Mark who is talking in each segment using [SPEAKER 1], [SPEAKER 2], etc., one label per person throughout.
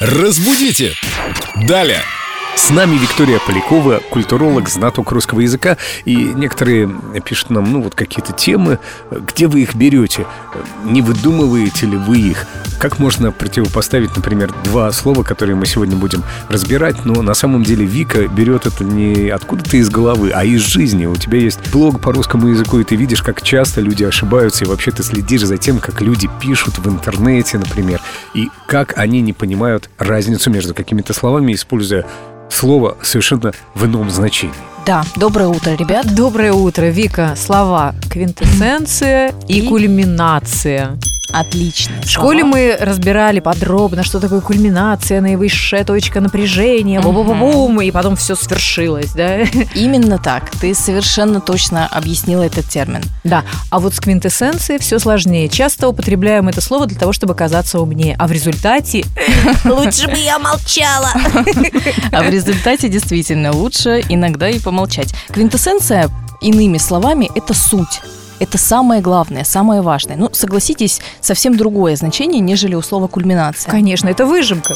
[SPEAKER 1] Разбудите! Далее!
[SPEAKER 2] С нами Виктория Полякова, культуролог, знаток русского языка. И некоторые пишут нам, ну, вот какие-то темы. Где вы их берете? Не выдумываете ли вы их? Как можно противопоставить, например, два слова, которые мы сегодня будем разбирать, но на самом деле Вика берет это не откуда-то из головы, а из жизни. У тебя есть блог по русскому языку, и ты видишь, как часто люди ошибаются, и вообще ты следишь за тем, как люди пишут в интернете, например, и как они не понимают разницу между какими-то словами, используя слово совершенно в ином значении.
[SPEAKER 3] Да, доброе утро, ребят.
[SPEAKER 4] Доброе утро, Вика. Слова квинтэссенция и,
[SPEAKER 3] И?
[SPEAKER 4] кульминация.
[SPEAKER 3] Отлично.
[SPEAKER 4] В школе мы разбирали подробно, что такое кульминация, наивысшая точка напряжения,
[SPEAKER 3] Мгм.
[SPEAKER 4] бу-бу-бу-бум, и потом все свершилось, да?
[SPEAKER 3] Именно так. Ты совершенно точно объяснила этот термин.
[SPEAKER 4] Да, а вот с квинтэссенцией все сложнее. Часто употребляем это слово для того, чтобы казаться умнее, а в результате лучше бы я молчала.
[SPEAKER 3] А в результате действительно лучше иногда и помолчать. Квинтэссенция, иными словами, это суть. Это самое главное, самое важное. Ну, согласитесь, совсем другое значение, нежели у слова кульминация.
[SPEAKER 4] Конечно, это выжимка.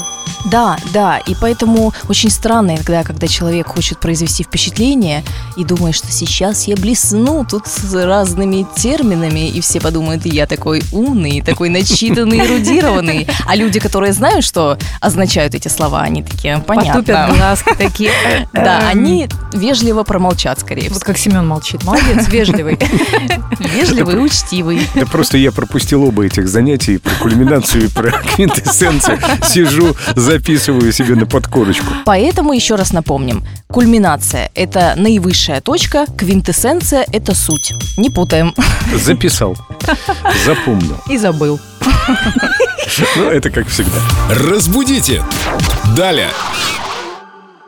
[SPEAKER 3] Да, да, и поэтому очень странно иногда, когда человек хочет произвести впечатление и думает, что сейчас я блесну тут с разными терминами, и все подумают, я такой умный, такой начитанный, эрудированный. А люди, которые знают, что означают эти слова, они такие,
[SPEAKER 4] Потупят
[SPEAKER 3] понятно.
[SPEAKER 4] глазки такие.
[SPEAKER 3] Да,
[SPEAKER 4] Эм,
[SPEAKER 3] они вежливо промолчат, скорее
[SPEAKER 4] Вот
[SPEAKER 3] всего.
[SPEAKER 4] как Семен молчит. Молодец, вежливый.
[SPEAKER 3] Вежливый, учтивый.
[SPEAKER 2] Да просто я пропустил оба этих занятий про кульминацию и про квинтэссенцию. Сижу, записываю себе на подкорочку.
[SPEAKER 3] Поэтому еще раз напомним. Кульминация – это наивысшая точка, квинтэссенция – это суть. Не путаем.
[SPEAKER 2] Записал. Запомнил.
[SPEAKER 4] И забыл.
[SPEAKER 2] Ну, это как всегда.
[SPEAKER 1] Разбудите! Далее!